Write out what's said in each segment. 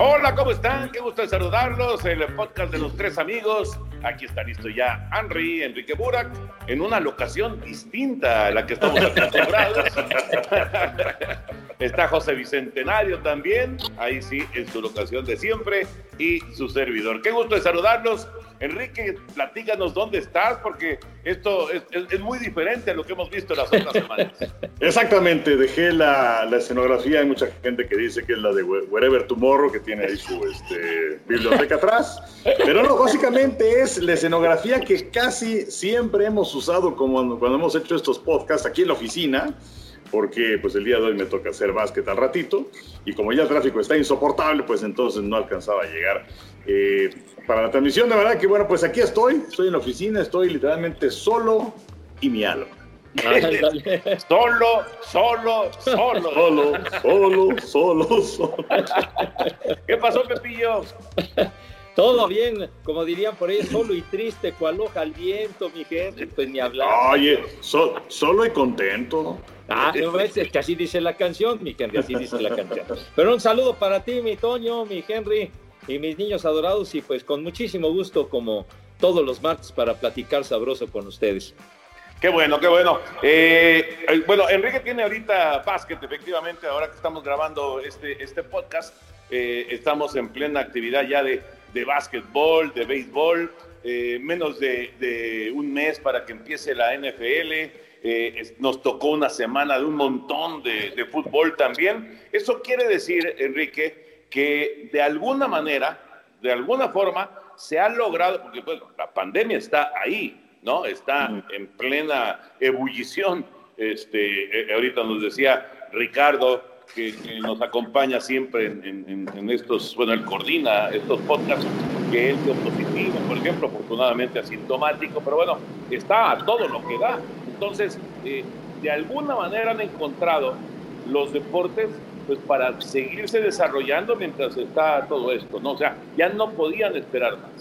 Hola, ¿cómo están? Qué gusto de saludarlos. El podcast de los tres amigos. Aquí está listo ya Henry, Enrique Burak, en una locación distinta a la que estamos acostumbrados. está José Bicentenario también, ahí sí, en su locación de siempre, y su servidor. Qué gusto de saludarlos. Enrique, platícanos dónde estás, porque esto es, muy diferente a lo que hemos visto las otras semanas. Exactamente, dejé la, la escenografía. Hay mucha gente que dice que es la de Whe- Wherever Tomorrow, que tiene ahí su este, biblioteca atrás. Pero no, básicamente es la escenografía que casi siempre hemos usado como cuando, cuando hemos hecho estos podcasts aquí en la oficina. Porque pues el día de hoy me toca hacer básquet al ratito. Y como ya el tráfico está insoportable, pues entonces no alcanzaba a llegar. eh, para la transmisión, de verdad que bueno, pues aquí estoy. Estoy en la oficina, estoy literalmente solo y mi alma. Solo, solo, solo. Solo, solo, solo, solo. ¿Qué pasó, Pepillo? Todo bien, como dirían por ahí, solo y triste, cual hoja al viento, mi gente, pues ni hablar. Oye, so- solo y contento. Ah, ¿no ves? Es que así dice la canción, mi Henry, así dice la canción. Pero un saludo para ti, mi Toño, mi Henry y mis niños adorados y pues con muchísimo gusto como todos los martes para platicar sabroso con ustedes. Qué bueno, qué bueno. Eh, eh, bueno, Enrique tiene ahorita básquet, efectivamente, ahora que estamos grabando este, este podcast, eh, estamos en plena actividad ya de, de básquetbol, de béisbol, eh, menos de, de un mes para que empiece la NFL, eh, nos tocó una semana de un montón de, de fútbol también. Eso quiere decir, Enrique, que de alguna manera, de alguna forma, se ha logrado, porque pues, la pandemia está ahí, ¿no? Está en plena ebullición. Este, eh, ahorita nos decía Ricardo, que, que nos acompaña siempre en, en- en- en estos, bueno, él coordina estos podcasts, que él dio positivo, por ejemplo, afortunadamente asintomático, pero bueno, está a todo lo que da. Entonces, eh, de alguna manera han encontrado los deportes pues para seguirse desarrollando mientras está todo esto, ¿no? O sea, ya no podían esperar más.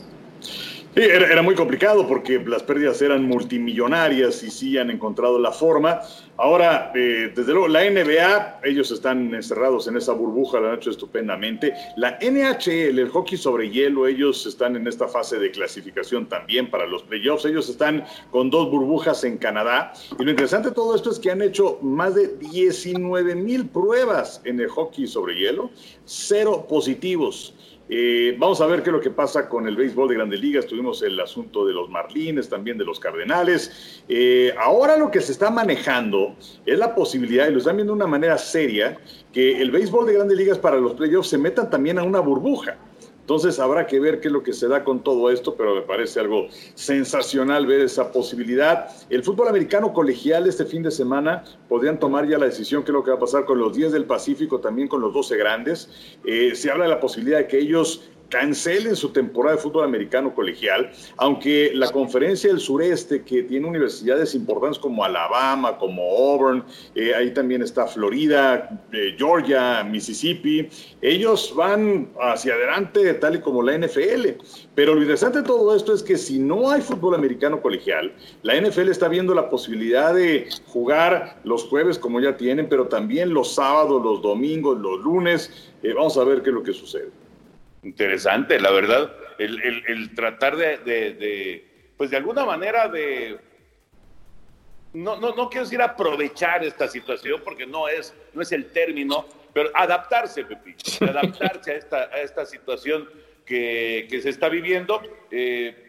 Era, era muy complicado porque las pérdidas eran multimillonarias y sí han encontrado la forma. Ahora, eh, desde luego, la NBA, ellos están encerrados en esa burbuja, lo han hecho estupendamente. La NHL, el hockey sobre hielo, ellos están en esta fase de clasificación también para los playoffs. Ellos están con dos burbujas en Canadá. Y lo interesante de todo esto es que han hecho más de 19 mil pruebas en el hockey sobre hielo, cero positivos. Eh, vamos a ver qué es lo que pasa con el béisbol de grandes ligas. Tuvimos el asunto de los Marlines, también de los Cardenales. Eh, ahora lo que se está manejando es la posibilidad, y lo están viendo de una manera seria, que el béisbol de grandes ligas para los playoffs se metan también a una burbuja. Entonces habrá que ver qué es lo que se da con todo esto, pero me parece algo sensacional ver esa posibilidad. El fútbol americano colegial este fin de semana podrían tomar ya la decisión qué es lo que va a pasar con los 10 del Pacífico, también con los 12 grandes. Eh, se habla de la posibilidad de que ellos cancelen su temporada de fútbol americano colegial, aunque la conferencia del sureste, que tiene universidades importantes como Alabama, como Auburn, eh, ahí también está Florida, eh, Georgia, Mississippi, ellos van hacia adelante tal y como la NFL. Pero lo interesante de todo esto es que si no hay fútbol americano colegial, la NFL está viendo la posibilidad de jugar los jueves como ya tienen, pero también los sábados, los domingos, los lunes. Eh, vamos a ver qué es lo que sucede. Interesante, la verdad, el, tratar de, pues de alguna manera de, no, no, no quiero decir aprovechar esta situación porque no es, no es el término, pero adaptarse, Pepito, adaptarse a esta, a esta situación que, se está viviendo. Eh,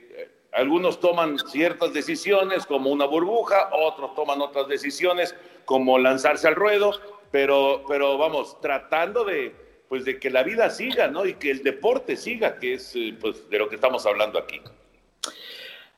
algunos toman ciertas decisiones como una burbuja, otros toman otras decisiones como lanzarse al ruedo, pero, pero vamos, tratando de, pues de que la vida siga, ¿no? Y que el deporte siga, que es eh, pues de lo que estamos hablando aquí.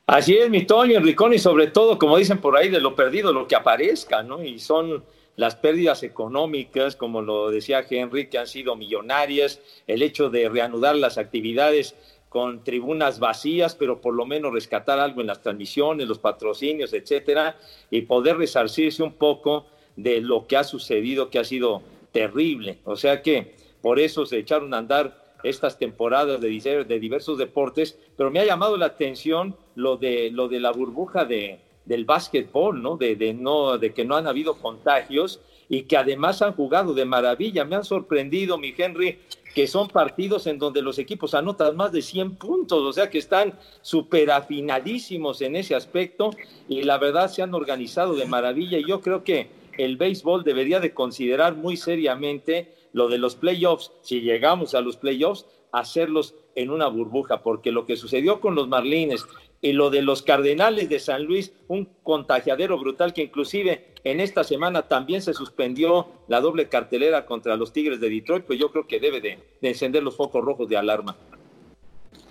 Así es, mi Toño, Enricón, y sobre todo, como dicen por ahí, de lo perdido, lo que aparezca, ¿no? Y son las pérdidas económicas, como lo decía Henry, que han sido millonarias, el hecho de reanudar las actividades con tribunas vacías, pero por lo menos rescatar algo en las transmisiones, los patrocinios, etcétera, y poder resarcirse un poco de lo que ha sucedido, que ha sido terrible. O sea que por eso se echaron a andar estas temporadas de, de diversos deportes, pero me ha llamado la atención lo de, lo de la burbuja de, del básquetbol, ¿no? De, no, de que no han habido contagios y que además han jugado de maravilla. Me han sorprendido, mi Henry, que son partidos en donde los equipos anotan más de 100 puntos, o sea que están súper afinadísimos en ese aspecto y la verdad se han organizado de maravilla y yo creo que el béisbol debería de considerar muy seriamente lo de los playoffs, si llegamos a los playoffs, hacerlos en una burbuja, porque lo que sucedió con los Marlines y lo de los Cardenales de San Luis, un contagiadero brutal que inclusive en esta semana también se suspendió la doble cartelera contra los Tigres de Detroit, pues yo creo que debe de, encender los focos rojos de alarma.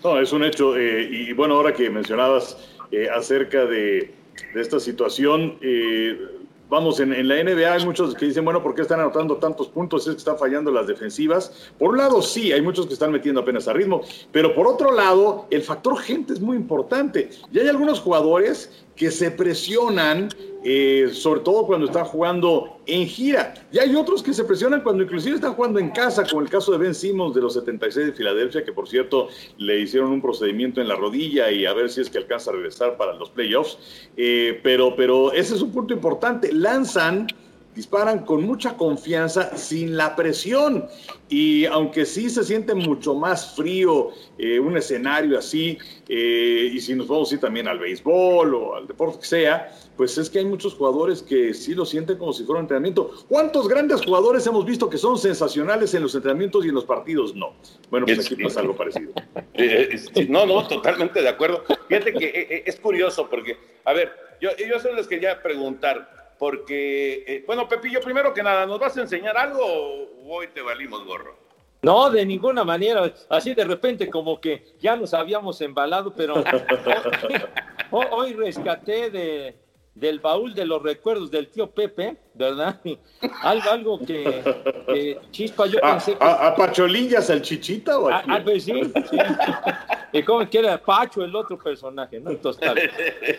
No, es un hecho. Eh, y bueno, ahora que mencionabas eh, acerca de, esta situación, eh, vamos, en, la NBA hay muchos que dicen, bueno, ¿por qué están anotando tantos puntos? Es que están fallando las defensivas. Por un lado, sí, hay muchos que están metiendo apenas a ritmo, pero por otro lado, el factor gente es muy importante. Y hay algunos jugadores que se presionan, eh, sobre todo cuando están jugando en gira. Y hay otros que se presionan cuando inclusive están jugando en casa, como el caso de Ben Simmons de los 76 de Filadelfia, que por cierto le hicieron un procedimiento en la rodilla y a ver si es que alcanza a regresar para los playoffs. Eh, pero, pero ese es un punto importante. Lanzan disparan con mucha confianza, sin la presión. Y aunque sí se siente mucho más frío eh, un escenario así, eh, y si nos vamos a ir también al béisbol o al deporte que sea, pues es que hay muchos jugadores que sí lo sienten como si fuera un entrenamiento. ¿Cuántos grandes jugadores hemos visto que son sensacionales en los entrenamientos y en los partidos? No. Bueno, pues aquí pasa algo parecido. Eh, no, no, totalmente de acuerdo. Fíjate que es curioso porque, a ver, yo, yo solo les quería preguntar, porque, eh, bueno, Pepillo, primero que nada, ¿nos vas a enseñar algo o hoy te valimos gorro? No, de ninguna manera. Así de repente como que ya nos habíamos embalado, pero hoy, rescaté de, del baúl de los recuerdos del tío Pepe, ¿verdad? Algo, algo que, Chispa, yo pensé que... ¿A, Pacholín ya salchichita o a Ah, pues sí, sí. Y como que era Pacho el otro personaje, ¿no? Entonces,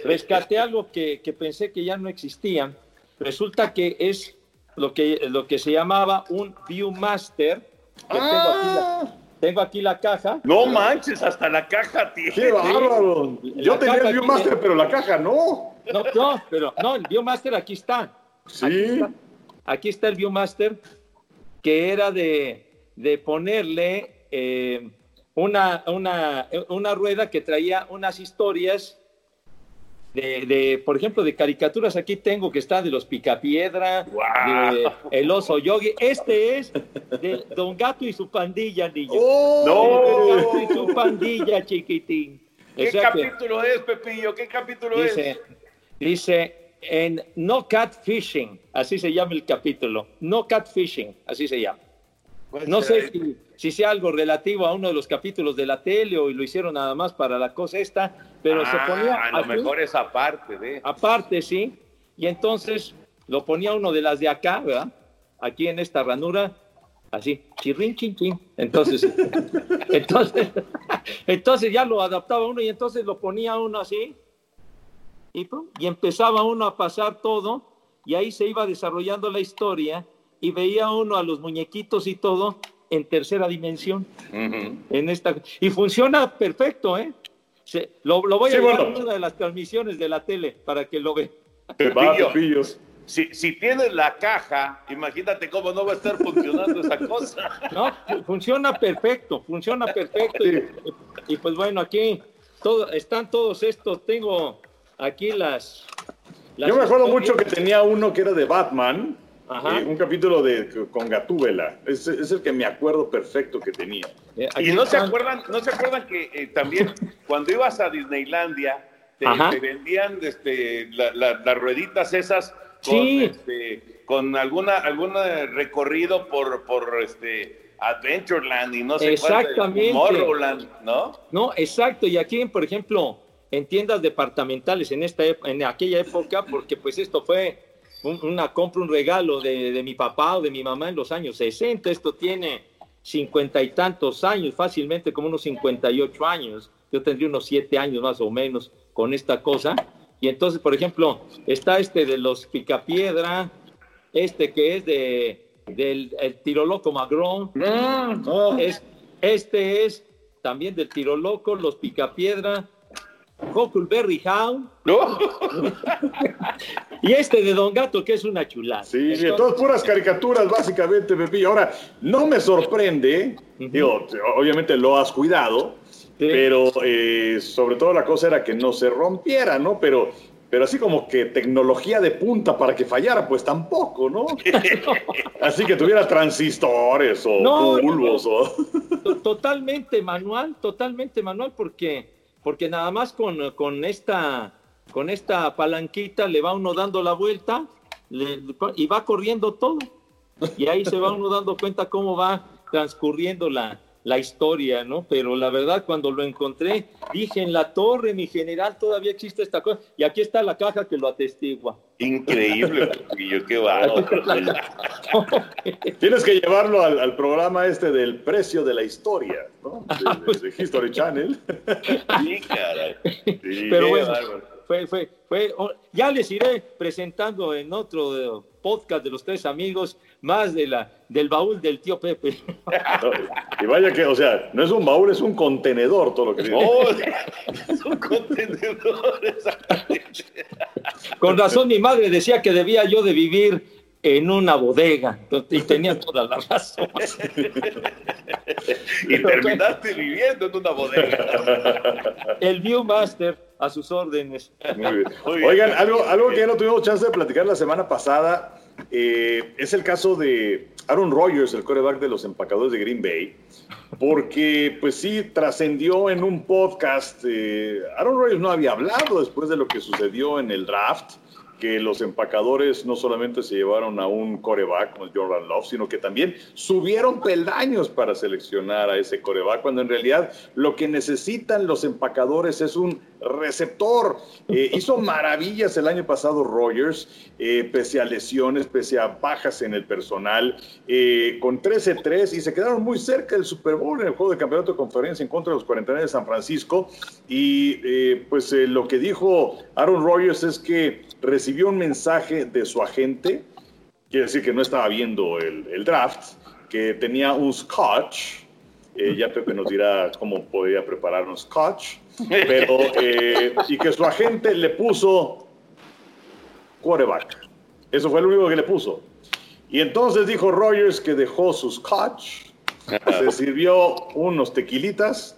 rescaté algo que, que pensé que ya no existía Resulta que es lo que, lo que se llamaba un Viewmaster. Que ah. tengo, aquí la, caja. No manches, hasta la caja tiene. ¡Qué bárbaro! Yo tenía el Viewmaster, pero la caja no. No, no, pero no, el Viewmaster aquí está. Sí. Aquí está, el Viewmaster, que era de, de ponerle eh, una, una, una rueda que traía unas historias de, por ejemplo, de caricaturas, aquí tengo que está de los Picapiedra, de El Oso Yogi. Este es de Don Gato y su pandilla, niño. ¡Oh! Don Gato y su pandilla, chiquitín. ¿Qué capítulo es, Pepillo? ¿Qué capítulo dice, es? Dice, en No Catfishing, así se llama el capítulo. No Catfishing, así se llama. No sé si sea algo relativo a uno de los capítulos de la tele o lo hicieron nada más para la cosa esta, pero se Ah, ponía a lo mejor es aparte de. aparte, sí, y entonces lo ponía uno de las de acá, ¿verdad? Aquí en esta ranura, así, chirrin, chin, chin. Entonces, entonces, entonces ya lo adaptaba uno y entonces lo ponía uno así, y, pum, y empezaba uno a pasar todo, y ahí se iba desarrollando la historia, y veía uno a los muñequitos y todo en tercera dimensión. En esta, y funciona perfecto, ¿eh? Se- lo, lo voy a Sí, llevar bueno. a una de las transmisiones de la tele para que lo vean. Va. Si, si tienes la caja, imagínate cómo no va a estar funcionando esa cosa. No, fu- funciona perfecto, funciona perfecto. Y, y pues bueno, aquí todo, están todos estos. Tengo aquí las. las Yo me acuerdo historias. mucho que tenía uno que era de Batman, Ajá. eh, un capítulo de con Gatúbela. Es, es el que me acuerdo perfecto que tenía. Eh, Y no se acuerdan, no se acuerdan que eh, también cuando ibas a Disneylandia te, vendían este, la- la- las rueditas esas con, Sí. este, con alguna algún recorrido por por este Adventureland y no sé cuál, Exactamente. Tomorrowland, ¿no? No, exacto. Y aquí, por ejemplo, en tiendas departamentales en esta en aquella época, porque pues esto fue un- una compra, un regalo de, de mi papá o de mi mamá en los años 60. Esto tiene cincuenta y tantos años, fácilmente como unos 58 años. Yo tendría unos siete años más o menos con esta cosa. Y entonces, por ejemplo, está este de los Picapiedra, este que es de del el tiro loco Magrón. Es, este es también del tiro loco, los Picapiedra, Huckleberry Hound. y este de Don Gato, que es una chulada. Sí, sí, Entonces- todas puras caricaturas, básicamente, Pepillo. Ahora, no me sorprende, digo, obviamente lo has cuidado, pero eh, sobre todo la cosa era que no se rompiera, ¿no? Pero, pero así como que tecnología de punta para que fallara, pues tampoco, ¿no? así que tuviera transistores o No, no, bulbos o... Totalmente manual, totalmente manual, porque, porque nada más con, con esta con esta palanquita le va uno dando la vuelta y va corriendo todo. Y ahí se va uno dando cuenta cómo va transcurriendo la, la historia, ¿no? Pero la verdad, cuando lo encontré, dije, en la torre, mi general, todavía existe esta cosa. Y aquí está la caja que lo atestigua. Increíble, Pepillo, qué bárbaro. Tienes que llevarlo al, al programa este del precio de la historia, ¿no? De, de- de History Channel. Sí, caray. Sí, Pero qué bueno, bárbaro. Fue, fue, fue, oh, ya les iré presentando en otro eh, podcast de los tres amigos más de la, del baúl del tío Pepe. Y vaya que, o sea, no es un baúl, es un contenedor todo lo que tiene. Oh, es un contenedor, exactamente. Con razón mi madre decía que debía yo de vivir en una bodega y tenía toda la razón. Y terminaste viviendo en una bodega. El Viewmaster a sus órdenes. Muy bien. Oigan, algo, algo que ya no tuvimos chance de platicar la semana pasada eh, es el caso de Aaron Rodgers, el coreback de los empacadores de Green Bay, porque pues sí, trascendió en un podcast. eh, Aaron Rodgers no había hablado después de lo que sucedió en el draft, que los empacadores no solamente se llevaron a un coreback como Jordan Love, sino que también subieron peldaños para seleccionar a ese coreback, cuando en realidad lo que necesitan los empacadores es un receptor. Eh, hizo maravillas el año pasado Rogers, eh, pese a lesiones, pese a bajas en el personal, eh, con 13-3 y se quedaron muy cerca del Super Bowl en el juego de campeonato de conferencia en contra de los 49 de San Francisco. Y pues lo que dijo Aaron Rodgers es que recibió un mensaje de su agente, quiere decir que no estaba viendo el, draft, que tenía un scotch. Ya Pepe nos dirá cómo podría preparar un scotch. Pero, eh, y que su agente le puso quarterback. Eso fue lo único que le puso. Y entonces dijo Rogers que dejó su scotch, se sirvió unos tequilitas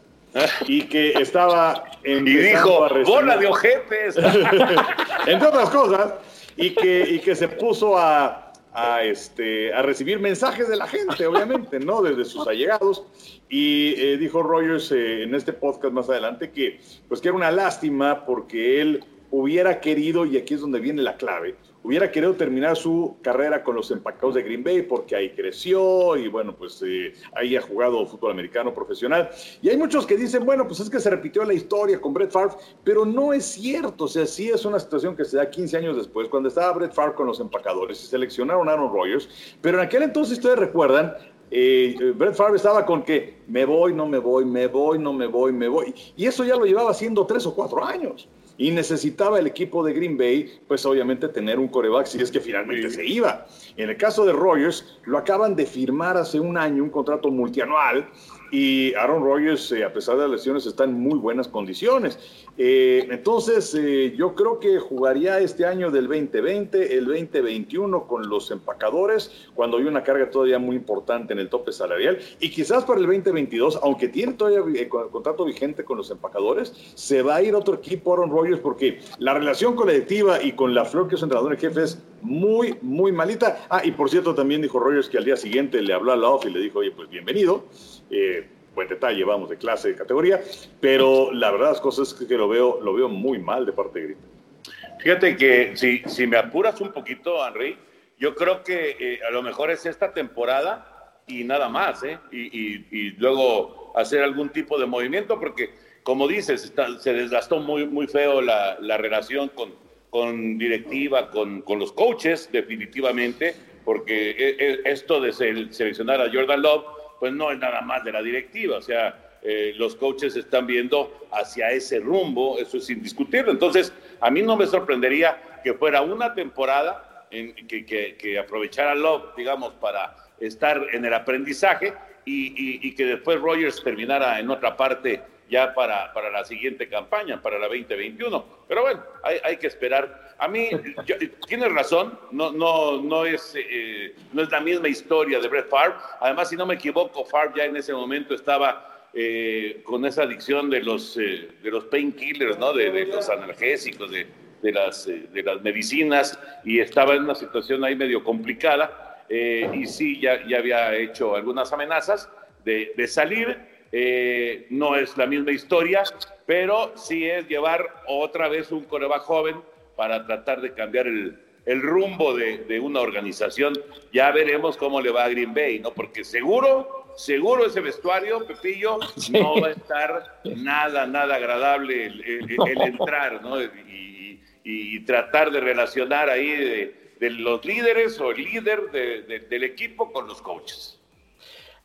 y que estaba Y empezando dijo, a bola de ojetes. entre otras cosas, y que, y que se puso a, a, este, a recibir mensajes de la gente, obviamente, ¿no? Desde sus allegados. Y eh, dijo Rogers eh, en este podcast más adelante que, pues, que era una lástima porque él hubiera querido, y aquí es donde viene la clave, hubiera querido terminar su carrera con los empacados de Green Bay porque ahí creció y bueno, pues eh, ahí ha jugado fútbol americano profesional. Y hay muchos que dicen, bueno, pues es que se repitió la historia con Brett Favre, pero no es cierto. O sea, sí es una situación que se da 15 años después, cuando estaba Brett Favre con los empacadores y seleccionaron a Aaron Rodgers. Pero en aquel entonces, ustedes recuerdan, eh, Brett Favre estaba con que me voy, no me voy, me voy, no me voy, me voy. Y eso ya lo llevaba haciendo tres o cuatro años y necesitaba el equipo de Green Bay, pues obviamente tener un coreback si es que finalmente se iba. En el caso de Rogers, lo acaban de firmar hace un año, un contrato multianual, y Aaron Rodgers, eh, a pesar de las lesiones, está en muy buenas condiciones. Eh, entonces, eh, yo creo que jugaría este año del 2020, el 2021 con los empacadores, cuando hay una carga todavía muy importante en el tope salarial, y quizás para el 2022, aunque tiene todavía contrato vigente con los empacadores, se va a ir otro equipo Aaron Rodgers porque la relación colectiva y con la flor que es entrenador en jefe es muy, muy malita. Ah, y por cierto, también dijo Rodgers que al día siguiente le habló a la off y le dijo, oye, pues bienvenido. Eh, buen detalle, vamos, de clase, de categoría, pero la verdad las cosas es que lo veo, lo veo muy mal de parte de Green. Fíjate que si, si me apuras un poquito, Henry, yo creo que eh, a lo mejor es esta temporada y nada más, ¿eh? Y, luego hacer algún tipo de movimiento, porque como dices, se desgastó muy, muy feo la, la relación con, con directiva, con, con, los coaches, definitivamente, porque eh, esto de seleccionar a Jordan Love pues no es nada más de la directiva, o sea, eh, los coaches están viendo hacia ese rumbo, eso es indiscutible. Entonces, a mí no me sorprendería que fuera una temporada que, que, aprovechara Love, digamos, para estar en el aprendizaje y, que después Rogers terminara en otra parte ya para, para la siguiente campaña, para la 2021. Pero bueno, hay, hay que esperar. A mí, tienes razón, no, no, no, es, eh, no es la misma historia de Brett Favre. Además, si no me equivoco, Favre ya en ese momento estaba eh, con esa adicción de los, eh, de los painkillers, ¿no? de, de, los analgésicos, de, de, las, de las medicinas, y estaba en una situación ahí medio complicada. y sí, ya, ya había hecho algunas amenazas de, de salir eh, no es la misma historia, pero sí es llevar otra vez un coreback joven para tratar de cambiar el, rumbo de, una organización. Ya veremos cómo le va a Green Bay, ¿no? Porque seguro, seguro ese vestuario, Pepillo, no va a estar nada, nada agradable el, entrar, ¿no? Y, tratar de relacionar ahí de, los líderes o el líder del equipo con los coaches.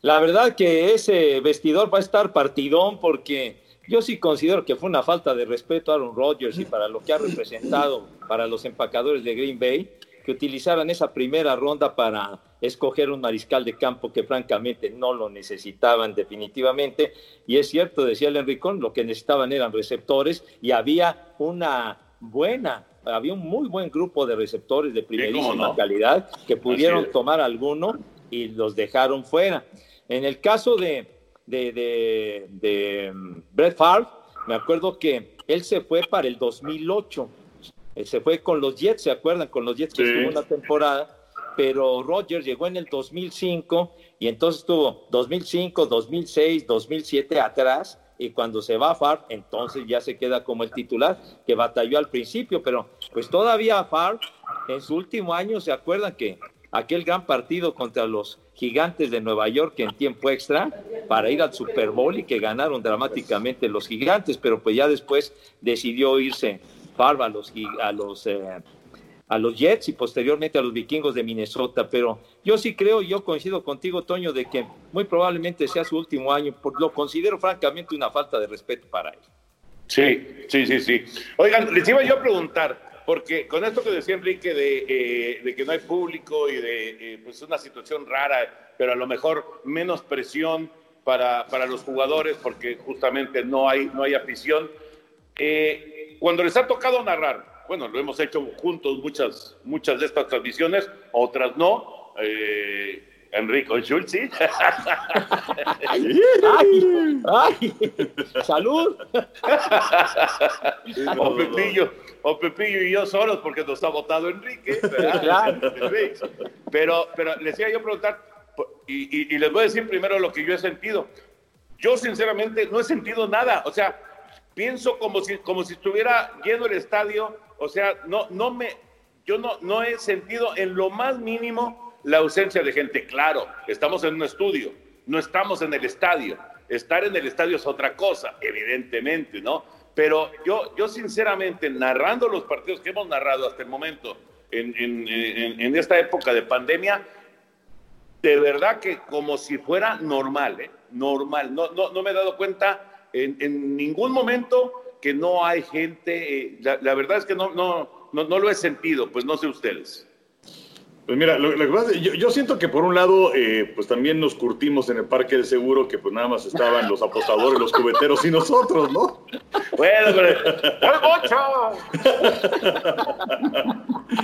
La verdad que ese vestidor va a estar partidón porque yo sí considero que fue una falta de respeto a Aaron Rodgers y para lo que ha representado para los empacadores de Green Bay, que utilizaran esa primera ronda para escoger un mariscal de campo que francamente no lo necesitaban definitivamente. Y es cierto, decía el Enricón, lo que necesitaban eran receptores y había una buena, había un muy buen grupo de receptores de primerísima calidad que pudieron tomar alguno y los dejaron fuera. En el caso de, de, de, mm, Brett Favre, me acuerdo que él se fue para el 2008. Él se fue con los Jets, ¿se acuerdan? Con los Jets que estuvo una temporada. Pero Roger llegó en el 2005 y entonces estuvo 2005, 2006, 2007 atrás. Y cuando se va a Favre, entonces ya se queda como el titular, que batalló al principio, pero pues todavía Favre en su último año, ¿se acuerdan que aquel gran partido contra los gigantes de Nueva York en tiempo extra para ir al Super Bowl y que ganaron dramáticamente los gigantes, pero pues ya después decidió irse Favre a los, eh, a los Jets y posteriormente a los vikingos de Minnesota, pero yo sí creo, yo coincido contigo, Toño, de que muy probablemente sea su último año, lo considero francamente una falta de respeto para él. Sí, sí, sí, sí. Oigan, les iba yo a preguntar, porque con esto que decía Enrique de, eh, que no hay público y de eh, pues una situación rara, pero a lo mejor menos presión para, para los jugadores porque justamente no hay, no hay afición. Eh, cuando les ha tocado narrar, bueno, lo hemos hecho juntos muchas, muchas de estas transmisiones, otras no. Enrico Schultz, ¿sí? ay, ay, salud. o Pepillo, o Pepillo y yo solos porque nos ha votado Enrique. Pero, pero les decía yo preguntar, y, y, les voy a decir primero lo que yo he sentido. Yo sinceramente no he sentido nada. O sea, pienso como si, como si estuviera lleno el estadio, o sea, no, no me, yo no, no he sentido en lo más mínimo la ausencia de gente. Claro, estamos en un estudio, no estamos en el estadio. Estar en el estadio es otra cosa, evidentemente, ¿no? Pero yo, yo sinceramente, narrando los partidos que hemos narrado hasta el momento en, en, en, en esta época de pandemia, de verdad que como si fuera normal, ¿eh? normal. No, no, no me he dado cuenta en, ningún momento que no hay gente. Eh, la, la, verdad es que no, no, no, no, lo he sentido, pues no sé ustedes. Pues mira, lo, lo que pasa, yo, yo, siento que por un lado, eh, pues también nos curtimos en el parque de seguro, que pues nada más estaban los apostadores, los cubeteros y nosotros, ¿no? Bueno, pero...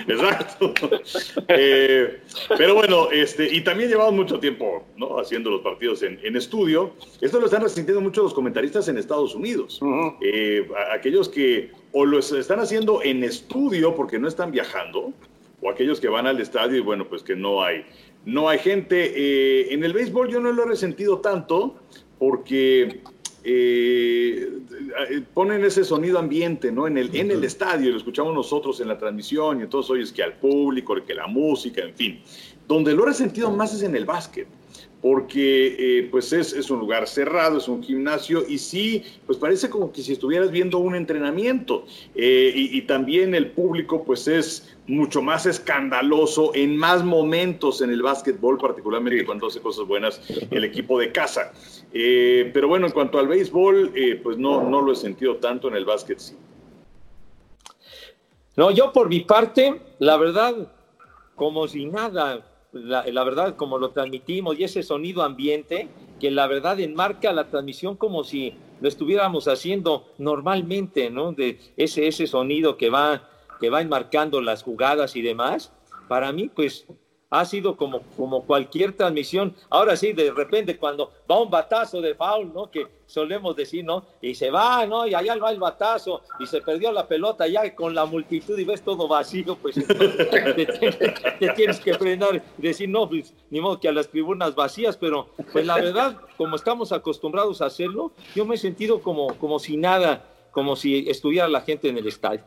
Exacto. Eh, pero bueno, este, y también llevamos mucho tiempo, ¿no? Haciendo los partidos en, en estudio. Esto lo están resintiendo mucho los comentaristas en Estados Unidos. Uh -huh. eh, aquellos que o lo están haciendo en estudio porque no están viajando, o aquellos que van al estadio y bueno, pues que no hay, no hay gente. Eh, en el béisbol yo no lo he resentido tanto porque eh, ponen ese sonido ambiente, ¿no? En el, en el estadio, lo escuchamos nosotros en la transmisión y entonces oyes que al público, que la música, en fin. Donde lo he resentido más es en el básquet porque eh, pues es, es, un lugar cerrado, es un gimnasio y sí, pues parece como que si estuvieras viendo un entrenamiento eh, y, y, también el público pues es mucho más escandaloso en más momentos en el básquetbol, particularmente sí. cuando hace cosas buenas el equipo de casa. Eh, pero bueno, en cuanto al béisbol, pues no, no lo he sentido tanto en el básquet, sí. No, yo por mi parte, la verdad, como si nada, la, verdad, como lo transmitimos y ese sonido ambiente que la verdad enmarca la transmisión como si lo estuviéramos haciendo normalmente, ¿no? De ese, ese sonido que va, que va enmarcando las jugadas y demás. Para mí, pues, ha sido como, como cualquier transmisión. Ahora sí, de repente cuando va un batazo de foul, ¿no? Que solemos decir, ¿no? Y se va, ¿no? Y allá va el batazo y se perdió la pelota ya con la multitud y ves todo vacío, pues te, tienes que frenar y decir, no, pues ni modo que a las tribunas vacías, pero pues la verdad, como estamos acostumbrados a hacerlo, yo me he sentido como, como si nada, como si estuviera la gente en el estadio.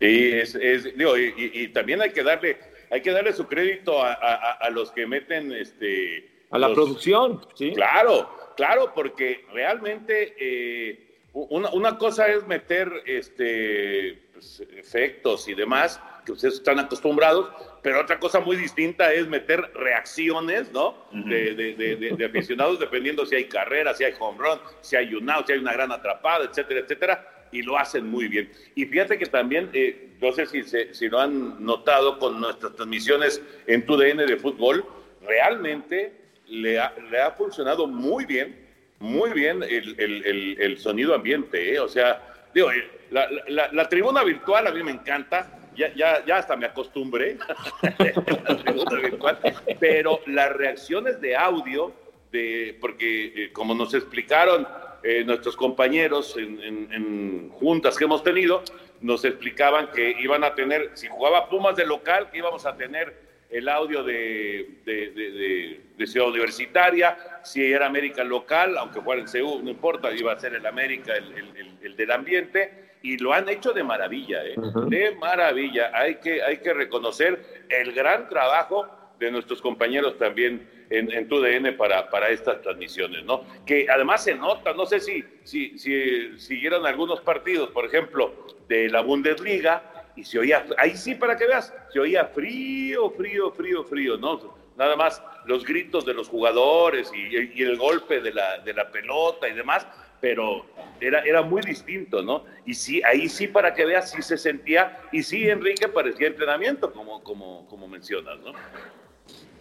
Sí, es, es y también hay que darle hay que darle su crédito a, a, a los que meten este a la los, producción, sí. Claro, claro, porque realmente eh, una, una, cosa es meter este pues, efectos y demás que ustedes están acostumbrados, pero otra cosa muy distinta es meter reacciones, ¿no? Uh -huh. de, de, de, de, aficionados, dependiendo si hay carrera, si hay home run, si hay un out, si hay una gran atrapada, etcétera, etcétera y lo hacen muy bien. Y fíjate que también, eh, no sé si, si lo han notado con nuestras transmisiones en tu DN de fútbol, realmente le ha, le ha funcionado muy bien, muy bien el, el, sonido ambiente. ¿eh? O sea, digo, eh, la, tribuna virtual a mí me encanta. Ya, ya, ya hasta me acostumbré pero las reacciones de audio, de, porque eh, como nos explicaron eh, nuestros compañeros en, en, en, juntas que hemos tenido nos explicaban que iban a tener, si jugaba Pumas de local, que íbamos a tener el audio de, de, de, de Ciudad Universitaria, si era América local, aunque fuera en CEU, no importa, iba a ser el América, el, el, el del ambiente, y lo han hecho de maravilla, ¿eh? uh -huh. de maravilla. Hay que, hay que reconocer el gran trabajo de nuestros compañeros también en, en tu DN para, para estas transmisiones, ¿no? Que además se nota, no sé si, si, si algunos partidos, por ejemplo, de la Bundesliga, y se oía, ahí sí para que veas, se oía frío, frío, frío, frío, ¿no? Nada más los gritos de los jugadores y, y el golpe de la, de la pelota y demás, pero era, era muy distinto, ¿no? Y sí, ahí sí para que veas, sí se sentía, y sí, Enrique, parecía entrenamiento, como, como, como mencionas, ¿no?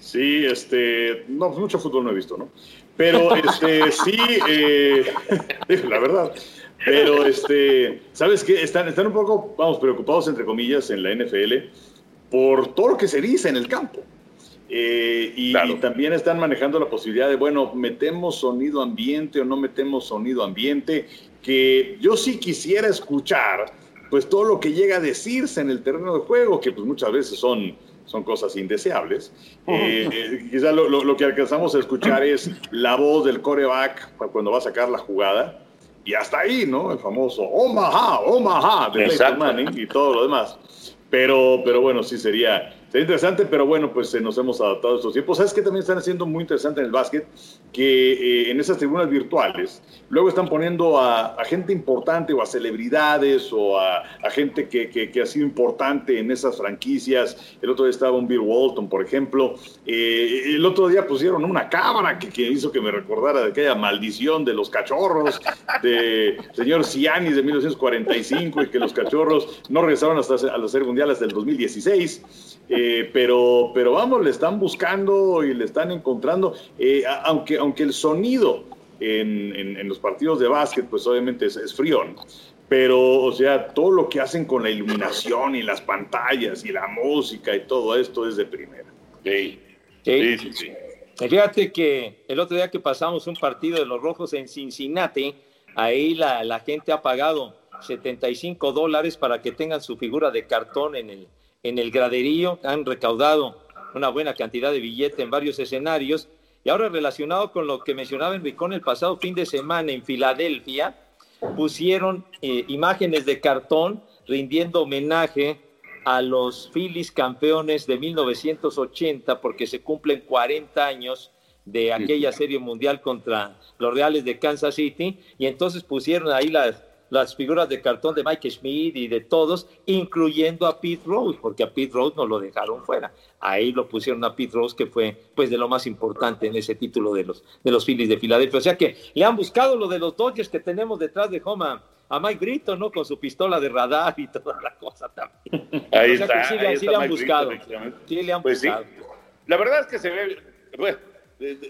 Sí, este, no, mucho fútbol no he visto, ¿no? Pero, este, sí, eh, la verdad. Pero, este, ¿sabes qué? Están, están un poco, vamos, preocupados, entre comillas, en la NFL por todo lo que se dice en el campo. Eh, y, claro. y, también están manejando la posibilidad de, bueno, metemos sonido ambiente o no metemos sonido ambiente, que yo sí quisiera escuchar, pues todo lo que llega a decirse en el terreno de juego, que pues muchas veces son son cosas indeseables. Eh, eh, quizá lo, lo, lo, que alcanzamos a escuchar es la voz del coreback cuando va a sacar la jugada. y hasta ahí, ¿no? El famoso Omaha, Omaha de Peyton Manning y todo lo demás. Pero, pero bueno, sí sería, sería interesante, pero bueno, pues eh, nos hemos adaptado a estos tiempos. ¿Sabes qué también están haciendo muy interesante en el básquet? Que eh, en esas tribunas virtuales, luego están poniendo a, gente importante o a celebridades o a, gente que, ha sido importante en esas franquicias. El otro día estaba un Bill Walton, por ejemplo. Eh, el otro día pusieron una cámara que, hizo que me recordara de aquella maldición de los cachorros, de señor Cianis de 1945 y que los cachorros no regresaron hasta a la Serie Mundial hasta el 2016. Eh, pero, pero vamos, le están buscando y le están encontrando, eh, aunque, aunque el sonido en, en, en, los partidos de básquet, pues obviamente es, es frío, pero, o sea, todo lo que hacen con la iluminación y las pantallas y la música y todo esto es de primera. Sí, sí, sí. sí. Fíjate que el otro día que pasamos un partido de los Rojos en Cincinnati, ahí la, la gente ha pagado 75 dólares para que tengan su figura de cartón en el, en el graderío, han recaudado una buena cantidad de billetes en varios escenarios. Y ahora relacionado con lo que mencionaba Enricón el pasado fin de semana en Filadelfia, pusieron eh, imágenes de cartón rindiendo homenaje a los Phillies campeones de 1980 porque se cumplen 40 años de aquella serie mundial contra los Reales de Kansas City y entonces pusieron ahí las las figuras de cartón de Mike Schmidt y de todos, incluyendo a Pete Rose, porque a Pete Rose no lo dejaron fuera. Ahí lo pusieron a Pete Rose, que fue pues de lo más importante en ese título de los, de los Phillies de Filadelfia. O sea que le han buscado lo de los Dodgers que tenemos detrás de Homa a Mike Brito, ¿no? Con su pistola de radar y toda la cosa también. Ahí o sea está. Que sí, ahí sí está le han Mike buscado. Brito, sí le han pues buscado. Sí. La verdad es que se ve, bueno,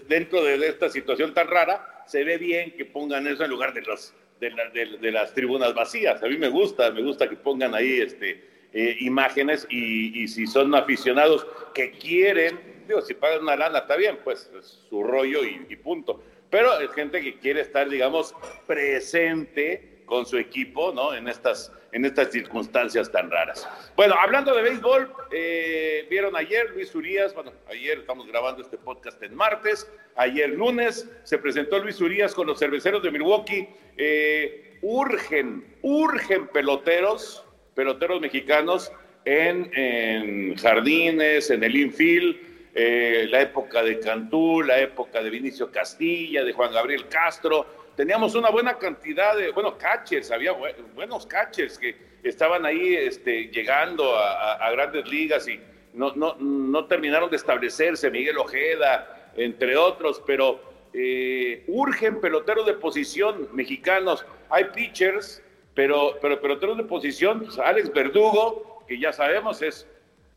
dentro de esta situación tan rara, se ve bien que pongan eso en lugar de los de, la, de, las tribunas vacías. A mí me gusta, me gusta que pongan ahí este, eh, imágenes y, y, si son aficionados que quieren, digo, si pagan una lana está bien, pues es su rollo y, y punto. Pero es gente que quiere estar, digamos, presente con su equipo, ¿no? En estas, en estas circunstancias tan raras. Bueno, hablando de béisbol, eh, vieron ayer Luis Urias, bueno, ayer estamos grabando este podcast en martes, ayer lunes se presentó Luis Urias con los cerveceros de Milwaukee, eh, urgen, urgen peloteros, peloteros mexicanos en, jardines, en el infield, eh, la época de Cantú, la época de Vinicio Castilla, de Juan Gabriel Castro, teníamos una buena cantidad de, bueno, catchers, había bu buenos catchers que estaban ahí este, llegando a, grandes ligas y no, no, no terminaron de establecerse, Miguel Ojeda, entre otros, pero eh, urgen peloteros de posición mexicanos. Hay pitchers, pero, pero peloteros de posición, pues Alex Verdugo, que ya sabemos es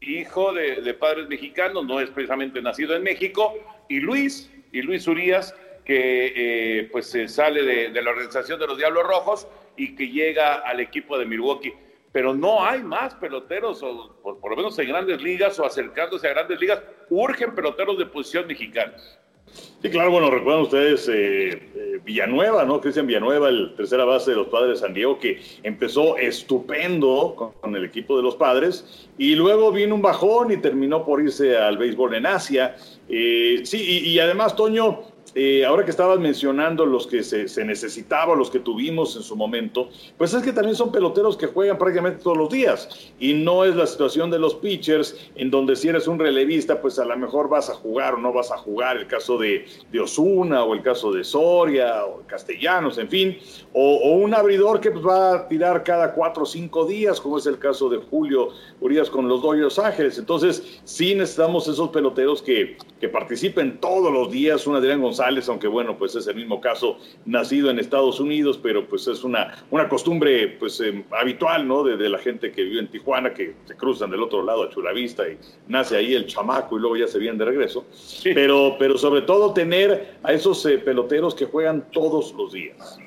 hijo de, de padres mexicanos, no es precisamente nacido en México, y Luis, y Luis Urias, que eh, pues se sale de, la organización de los Diablos Rojos y que llega al equipo de Milwaukee. Pero no hay más peloteros, por, lo menos en grandes ligas o acercándose a grandes ligas, urgen peloteros de posición mexicanos. Sí, claro, bueno, recuerdan ustedes eh, eh, Villanueva, ¿no? Cristian Villanueva, el tercera base de los padres de San Diego, que empezó estupendo con, el equipo de los padres y luego vino un bajón y terminó por irse al béisbol en Asia. Eh, sí, y además, Toño, eh, ahora que estabas mencionando los que se, se necesitaban, los que tuvimos en su momento, pues es que también son peloteros que juegan prácticamente todos los días. Y no es la situación de los pitchers en donde si eres un relevista, pues a lo mejor vas a jugar o no vas a jugar, el caso de, Osuna o el caso de Soria o Castellanos, en fin, o, un abridor que pues va a tirar cada cuatro o cinco días, como es el caso de Julio Urias con los Dodgers Ángeles. Entonces, sí necesitamos esos peloteros que, que participen todos los días, un Adrián González aunque bueno, pues es el mismo caso, nacido en Estados Unidos, pero pues es una, una costumbre pues eh, habitual, ¿no? De, de, la gente que vive en Tijuana, que se cruzan del otro lado a Chulavista y nace ahí el chamaco y luego ya se vienen de regreso. Sí. Pero, pero sobre todo tener a esos eh, peloteros que juegan todos los días.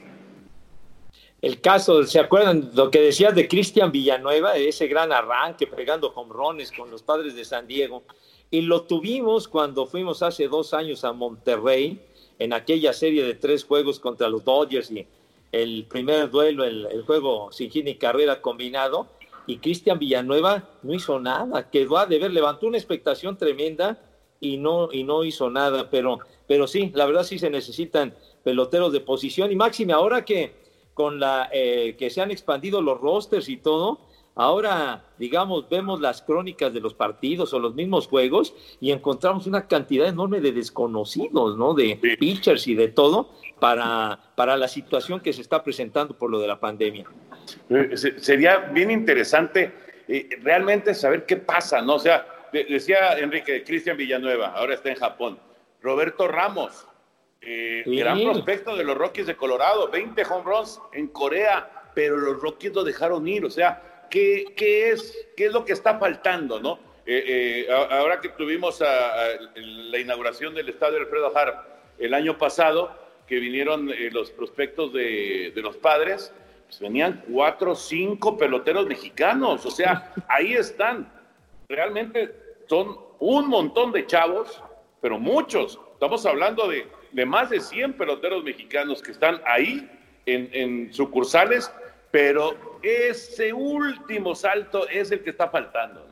El caso, ¿se acuerdan lo que decías de Cristian Villanueva? Ese gran arranque pegando hombrones con los padres de San Diego. Y lo tuvimos cuando fuimos hace dos años a Monterrey, en aquella serie de tres juegos contra los Dodgers y el primer duelo, el, el juego sin ni carrera combinado, y Cristian Villanueva no hizo nada, quedó a deber, levantó una expectación tremenda y no, y no hizo nada, pero, pero sí, la verdad sí se necesitan peloteros de posición, y máxime ahora que, con la eh, que se han expandido los rosters y todo, ahora, digamos, vemos las crónicas de los partidos o los mismos juegos y encontramos una cantidad enorme de desconocidos, ¿no? De pitchers y de todo para, para la situación que se está presentando por lo de la pandemia. Eh, sería bien interesante eh, realmente saber qué pasa, ¿no? O sea, decía Enrique, Cristian Villanueva, ahora está en Japón. Roberto Ramos, eh, gran prospecto de los Rockies de Colorado, 20 home runs en Corea, pero los Rockies lo dejaron ir. O sea, ¿qué, qué es, qué es lo que está faltando, no? Eh, ahora que tuvimos la inauguración del estadio Alfredo Harp el año pasado, que vinieron los prospectos de, de los padres, pues venían cuatro o cinco peloteros mexicanos. O sea, ahí están realmente son un montón de chavos, pero muchos. Estamos hablando de, de más de 100 peloteros mexicanos que están ahí en sucursales, pero ese último salto es el que está faltando.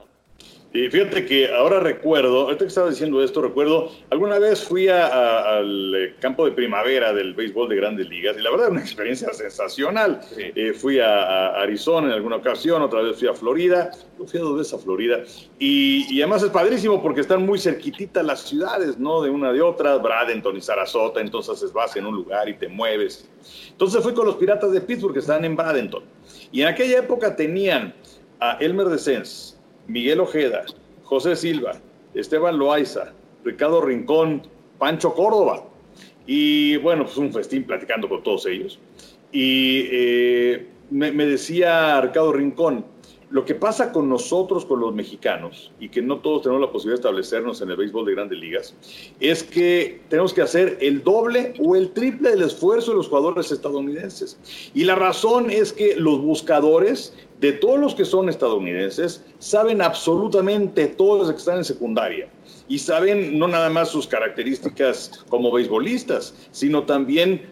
Y fíjate que ahora recuerdo, ahorita que estaba diciendo esto, recuerdo, alguna vez fui al eh, campo de primavera del béisbol de grandes ligas y la verdad una experiencia sensacional. Eh, fui a, Arizona en alguna ocasión, otra vez fui a Florida, fui a dos veces a Florida y, además es padrísimo porque están muy cerquititas las ciudades, ¿no? De una de otra, Bradenton y Sarasota, entonces vas en un lugar y te mueves. Entonces fui con los Piratas de Pittsburgh que estaban en Bradenton y en aquella época tenían a Elmer de Sens, Miguel Ojeda, José Silva, Esteban Loaiza, Ricardo Rincón, Pancho Córdoba. Y bueno, pues un festín platicando con todos ellos. Y eh, me, me, decía Ricardo Rincón, lo que pasa con nosotros, con los mexicanos, y que no todos tenemos la posibilidad de establecernos en el béisbol de grandes ligas, es que tenemos que hacer el doble o el triple del esfuerzo de los jugadores estadounidenses. Y la razón es que los buscadores de todos los que son estadounidenses saben absolutamente todos los que están en secundaria y saben no nada más sus características como beisbolistas, sino también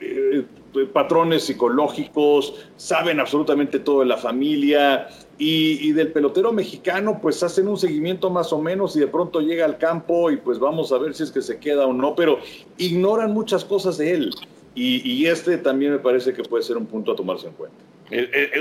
eh, patrones psicológicos, saben absolutamente todo de la familia y, del pelotero mexicano pues hacen un seguimiento más o menos y de pronto llega al campo y pues vamos a ver si es que se queda o no, pero ignoran muchas cosas de él y, y este también me parece que puede ser un punto a tomarse en cuenta.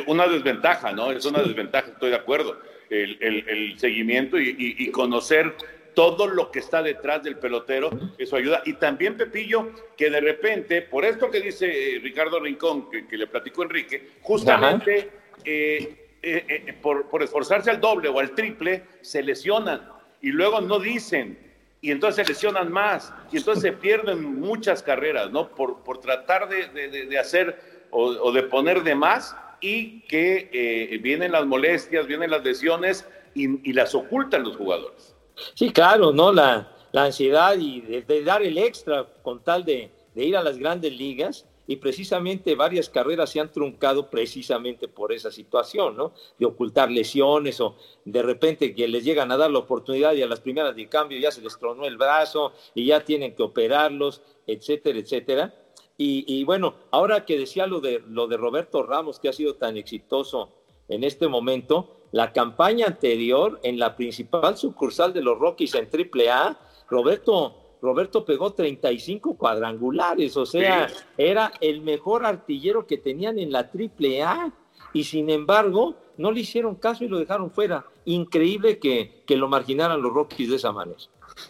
Una desventaja, ¿no? Es una desventaja, estoy de acuerdo. El, el, seguimiento y, y, conocer todo lo que está detrás del pelotero, eso ayuda. Y también, Pepillo, que de repente, por esto que dice eh, Ricardo Rincón, que, le platicó Enrique, justamente eh, eh, por, por, esforzarse al doble o al triple, se lesionan y luego no dicen. Y entonces se lesionan más, y entonces se pierden muchas carreras, ¿no? Por, por tratar de, de, hacer o, de poner de más y que vienen las molestias, vienen las lesiones y, las ocultan los jugadores. Sí, claro, ¿no? La, la ansiedad y de, dar el extra con tal de, ir a las grandes ligas y precisamente varias carreras se han truncado precisamente por esa situación, ¿no? De ocultar lesiones o de repente que les llegan a dar la oportunidad y a las primeras de cambio ya se les tronó el brazo y ya tienen que operarlos, etcétera, etcétera. Y, bueno, ahora que decía lo de, lo de Roberto Ramos, que ha sido tan exitoso en este momento, la campaña anterior en la principal sucursal de los Rockies en AAA, Roberto, Roberto pegó 35 cuadrangulares, o sea, era el mejor artillero que tenían en la AAA y sin embargo no le hicieron caso y lo dejaron fuera. Increíble que, que lo marginaran los Rockies de esa manera.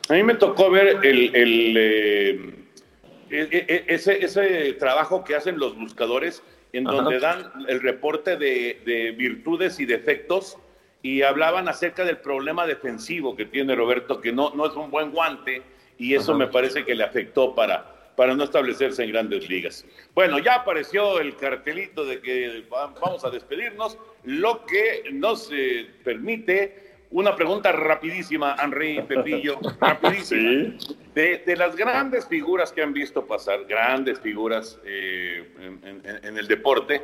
A mí me tocó ver el, el eh, e, e, e, ese, ese trabajo que hacen los buscadores en donde dan el reporte de, virtudes y defectos y hablaban acerca del problema defensivo que tiene Roberto, que no, no es un buen guante y eso me parece que le afectó para, para no establecerse en grandes ligas. Bueno, ya apareció el cartelito de que vamos a despedirnos, lo que nos eh, permite una pregunta rapidísima, Henry Pepillo, rapidísima. De, las grandes figuras que han visto pasar, grandes figuras eh, en, el deporte,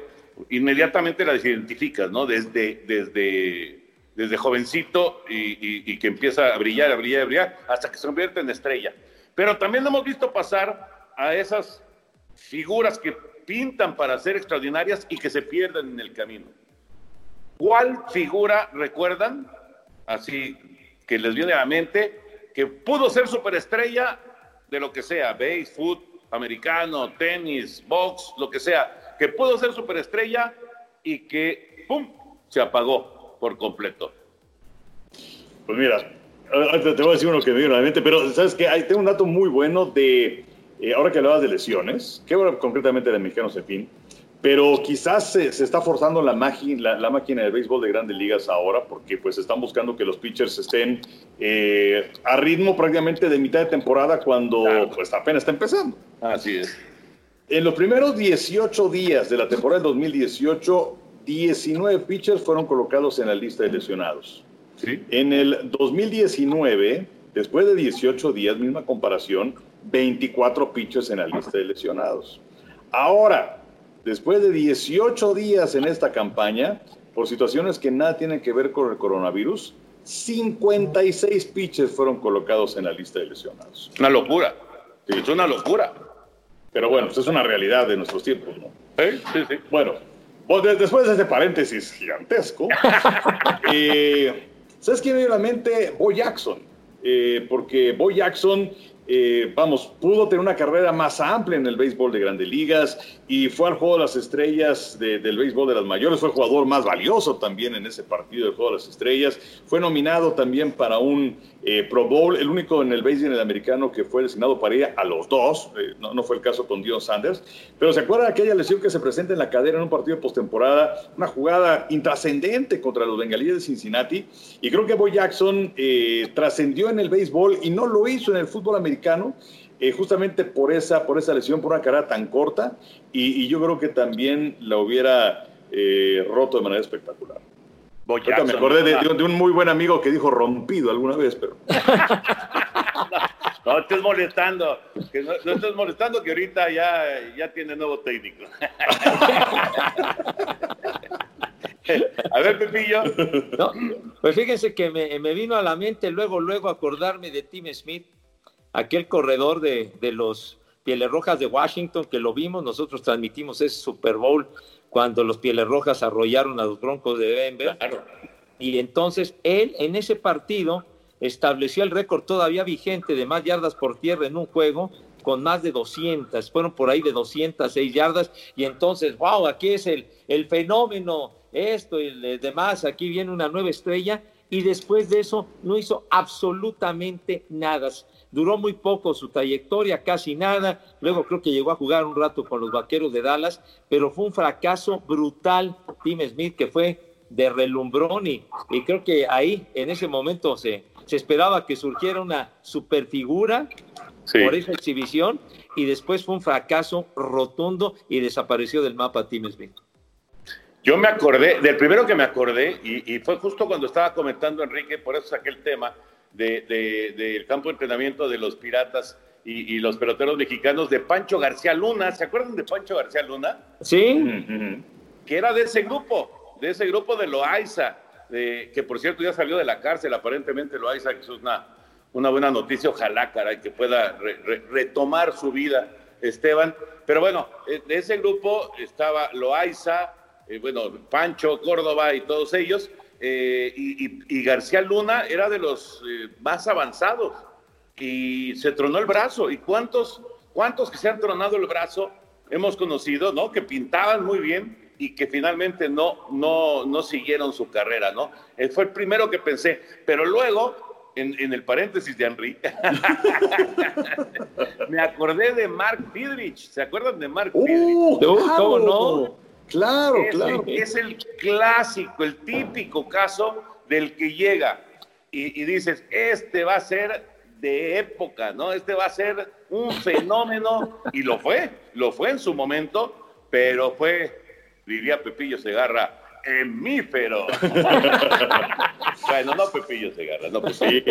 inmediatamente las identificas, ¿no? Desde, desde, desde jovencito y, que empieza a brillar, a brillar, a brillar, hasta que se convierte en estrella. Pero también hemos visto pasar a esas figuras que pintan para ser extraordinarias y que se pierden en el camino. ¿Cuál figura recuerdan así que les viene a la mente, que pudo ser superestrella de lo que sea, base, foot, americano, tenis, box, lo que sea, que pudo ser superestrella y que, ¡pum!, se apagó por completo. Pues mira, te voy a decir uno que me viene a la mente, pero sabes que tengo un dato muy bueno de, eh, ahora que hablabas de lesiones, que bueno, concretamente de mexicanos, en fin, pero quizás se, está forzando la, la, la, máquina de béisbol de grandes ligas ahora, porque pues están buscando que los pitchers estén eh, a ritmo prácticamente de mitad de temporada cuando pues apenas está empezando. Así es. En los primeros 18 días de la temporada del 2018, 19 pitchers fueron colocados en la lista de lesionados. ¿Sí? En el 2019, después de 18 días, misma comparación, 24 pitchers en la lista de lesionados. Ahora, Después de 18 días en esta campaña, por situaciones que nada tienen que ver con el coronavirus, 56 pitches fueron colocados en la lista de lesionados. Una locura. es una locura. Pero bueno, pues es una realidad de nuestros tiempos, ¿no? Sí, sí, sí. Bueno, después de ese paréntesis gigantesco, eh, ¿sabes quién me dio a la mente? Bo Jackson. Eh, porque Bo Jackson eh, vamos, pudo tener una carrera más amplia en el béisbol de grandes ligas y fue al juego de las estrellas del béisbol de las mayores, fue el jugador más valioso también en ese partido del juego de las estrellas, fue nominado también para un eh, Pro Bowl, el único en el béisbol americano que fue designado para ir a los dos, eh, no, fue el caso con Dion Sanders, pero se acuerda de aquella lesión que se presenta en la cadera en un partido de postemporada, una jugada intrascendente contra los bengalíes de Cincinnati, y creo que Boy Jackson trascendió en el béisbol y no lo hizo en el fútbol americano eh, justamente por esa, por esa lesión, por una carrera tan corta, y, yo creo que también la hubiera eh, roto de manera espectacular. me acordé de, un muy buen amigo que dijo rompido alguna vez, pero... no, estés molestando, que no, estés molestando que ahorita ya, ya tiene nuevo técnico. A ver, Pepillo. pues fíjense que me, me, vino a la mente luego, luego acordarme de Tim Smith, aquel corredor de, los Pieles Rojas de Washington, que lo vimos, nosotros transmitimos ese Super Bowl cuando los Pieles Rojas arrollaron a los Broncos de Denver. Y entonces él en ese partido estableció el récord todavía vigente de más yardas por tierra en un juego con más de 200, fueron por ahí de 206 yardas. Y entonces, wow, aquí es el, el fenómeno, esto y demás, aquí viene una nueva estrella. Y después de eso no hizo absolutamente nada duró muy poco su trayectoria, casi nada, luego creo que llegó a jugar un rato con los Vaqueros de Dallas, pero fue un fracaso brutal Tim Smith que fue de relumbrón y, creo que ahí en ese momento se, se esperaba que surgiera una superfigura por esa exhibición y después fue un fracaso rotundo y desapareció del mapa Tim Smith. Yo me acordé, del primero que me acordé, y, y, fue justo cuando estaba comentando Enrique, por eso saqué el tema, del campo de entrenamiento de los piratas y, los peloteros mexicanos de Pancho García Luna. ¿Se acuerdan de Pancho García Luna? Sí. Que era de ese grupo, de ese grupo de Loaiza, de, que por cierto ya salió de la cárcel, aparentemente Loaiza, que es una, una buena noticia, ojalá, caray, que pueda retomar su vida, Esteban. Pero bueno, de ese grupo estaba Loaiza, eh, bueno, Pancho, Córdoba y todos ellos, eh, y, García Luna era de los eh, más avanzados y se tronó el brazo. ¿Y cuántos, cuántos que se han tronado el brazo hemos conocido, ¿no? Que pintaban muy bien y que finalmente no, no, no siguieron su carrera, ¿no? Él fue el primero que pensé, pero luego, en, el paréntesis de Henry, me acordé de Mark Friedrich. ¿Se acuerdan de Mark uh, Friedrich? ¿Cómo no? Claro, es, claro. Es el clásico, el típico caso del que llega y, dices, este va a ser de época, ¿no? Este va a ser un fenómeno y lo fue, lo fue en su momento, pero fue, diría Pepillo Segarra, hemífero. bueno, no Pepillo Segarra, no, pues sí.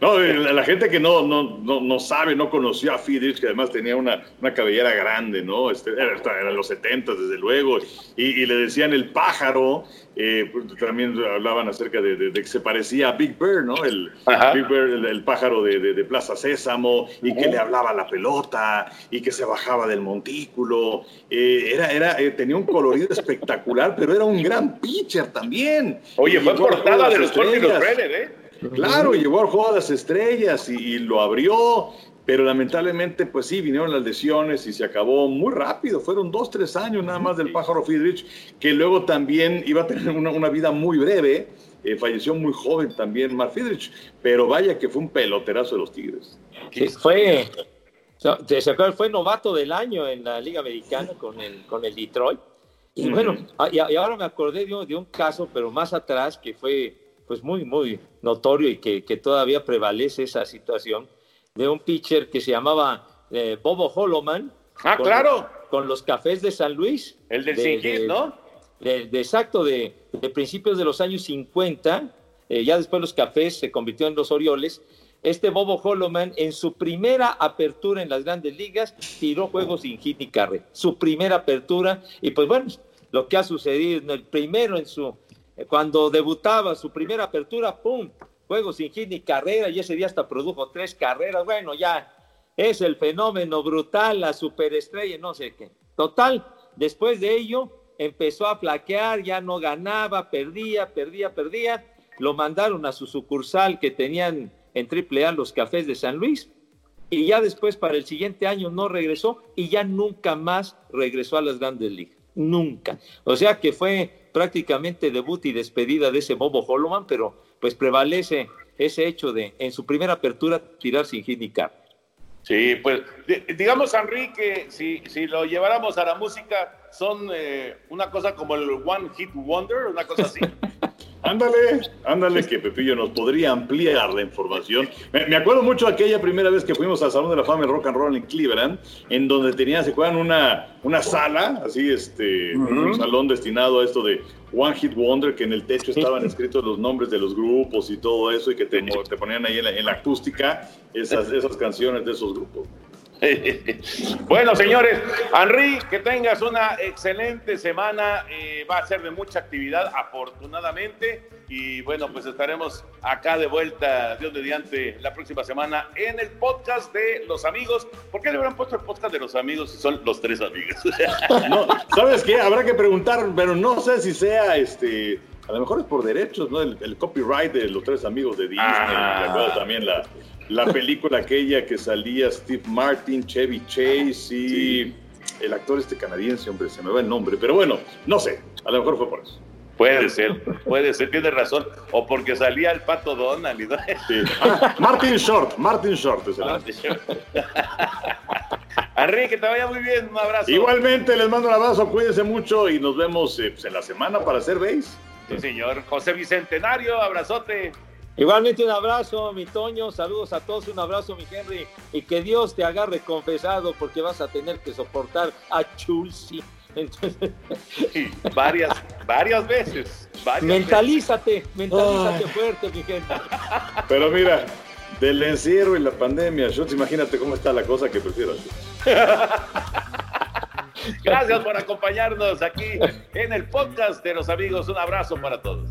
No, la, gente que no, no, no, sabe, no conoció a Friedrich, que además tenía una, una cabellera grande, ¿no? Este, era, los 70, desde luego, y, le decían el pájaro, eh, pues, también hablaban acerca de, que se parecía a Big Bird, ¿no? El Big Bird, el, pájaro de, Plaza Sésamo, y que le hablaba la pelota, y que se bajaba del montículo. Eh, era, era, eh, tenía un colorido espectacular, pero era un gran pitcher también. Oye, fue portada de los Portillos ¿eh? Claro, llegó al juego de las estrellas y, lo abrió pero lamentablemente, pues sí, vinieron las lesiones y se acabó muy rápido. Fueron dos, tres años nada más del pájaro Friedrich, que luego también iba a tener una, una vida muy breve. Eh, falleció muy joven también Mark Friedrich, pero vaya que fue un peloterazo de los Tigres. Sí, fue, ¿se acuerdan? fue novato del año en la Liga Americana con el, con el Detroit. Y bueno, y, y ahora me acordé de, de un caso, pero más atrás, que fue pues muy, muy notorio y que, que todavía prevalece esa situación, de un pitcher que se llamaba eh, Bobo Holoman. Ah, con, claro. Con los cafés de San Luis. El del de, ¿no? de, de- exacto, de, principios de los años 50. eh, ya después los cafés se convirtió en los Orioles. Este Bobo Holoman, en su primera apertura en las grandes ligas, tiró juegos sin hit ni carrera. Su primera apertura. Y pues bueno, lo que ha sucedido el primero, en su, eh, cuando debutaba su primera apertura, ¡pum! Juegos sin hit ni carrera. Y ese día hasta produjo tres carreras. Bueno, ya es el fenómeno brutal, la superestrella, no sé qué. Total, después de ello empezó a flaquear, ya no ganaba, perdía, perdía, perdía. Lo mandaron a su sucursal que tenían en AAA los cafés de San Luis y ya después para el siguiente año no regresó y ya nunca más regresó a las grandes ligas. Nunca. O sea que fue prácticamente debut y despedida de ese Bobo Holoman, pero pues prevalece ese hecho de en su primera apertura tirar sin hit ni carrera. Sí, pues di- digamos, Henry, que si, si lo lleváramos a la música, son eh, una cosa como el One Hit Wonder, una cosa así. Ándale, ándale, que Pepillo nos podría ampliar la información. Me, me acuerdo mucho aquella primera vez que fuimos al Salón de la Fama en Rock and Roll en Cleveland, en donde tenían, se acuerdan, una, una sala, así, este, un salón destinado a esto de One Hit Wonder, que en el techo estaban escritos los nombres de los grupos y todo eso, y que te, te ponían ahí en la, en la acústica esas, esas canciones de esos grupos. bueno, señores, Henry, que tengas una excelente semana. eh, va a ser de mucha actividad, afortunadamente. Y bueno, pues estaremos acá de vuelta, Dios mediante, la próxima semana en el podcast de los amigos. ¿Por qué le habrán puesto el podcast de los amigos si son los tres amigos? No, ¿Sabes qué? Habrá que preguntar, pero no sé si sea este. A lo mejor es por derechos, ¿no? El, el copyright de los tres amigos de Disney. Ah. También la, la película aquella que salía Steve Martin, Chevy Chase y el actor este canadiense, hombre, se me va el nombre. Pero bueno, no sé. A lo mejor fue por eso. Puede ser, puede ser, tiene razón. O porque salía el pato Donald. y Sí. Ah, Martin Short, Martin Short es el Ah, Henry, que te vaya muy bien. Un abrazo. Igualmente, les mando un abrazo, cuídense mucho y nos vemos eh, pues, en la semana para hacer base. Sí, señor. José Bicentenario, abrazote. Igualmente un abrazo, mi Toño, saludos a todos, un abrazo, mi Henry, y que Dios te agarre confesado porque vas a tener que soportar a Chulsi. Entonces, Sí, varias, varias veces. varias mentalízate, mentalízate fuerte, mi Henry. Pero mira, del encierro y la pandemia, Schultz, imagínate cómo está la cosa que prefiero. Gracias por acompañarnos aquí en el podcast de los amigos. Un abrazo para todos.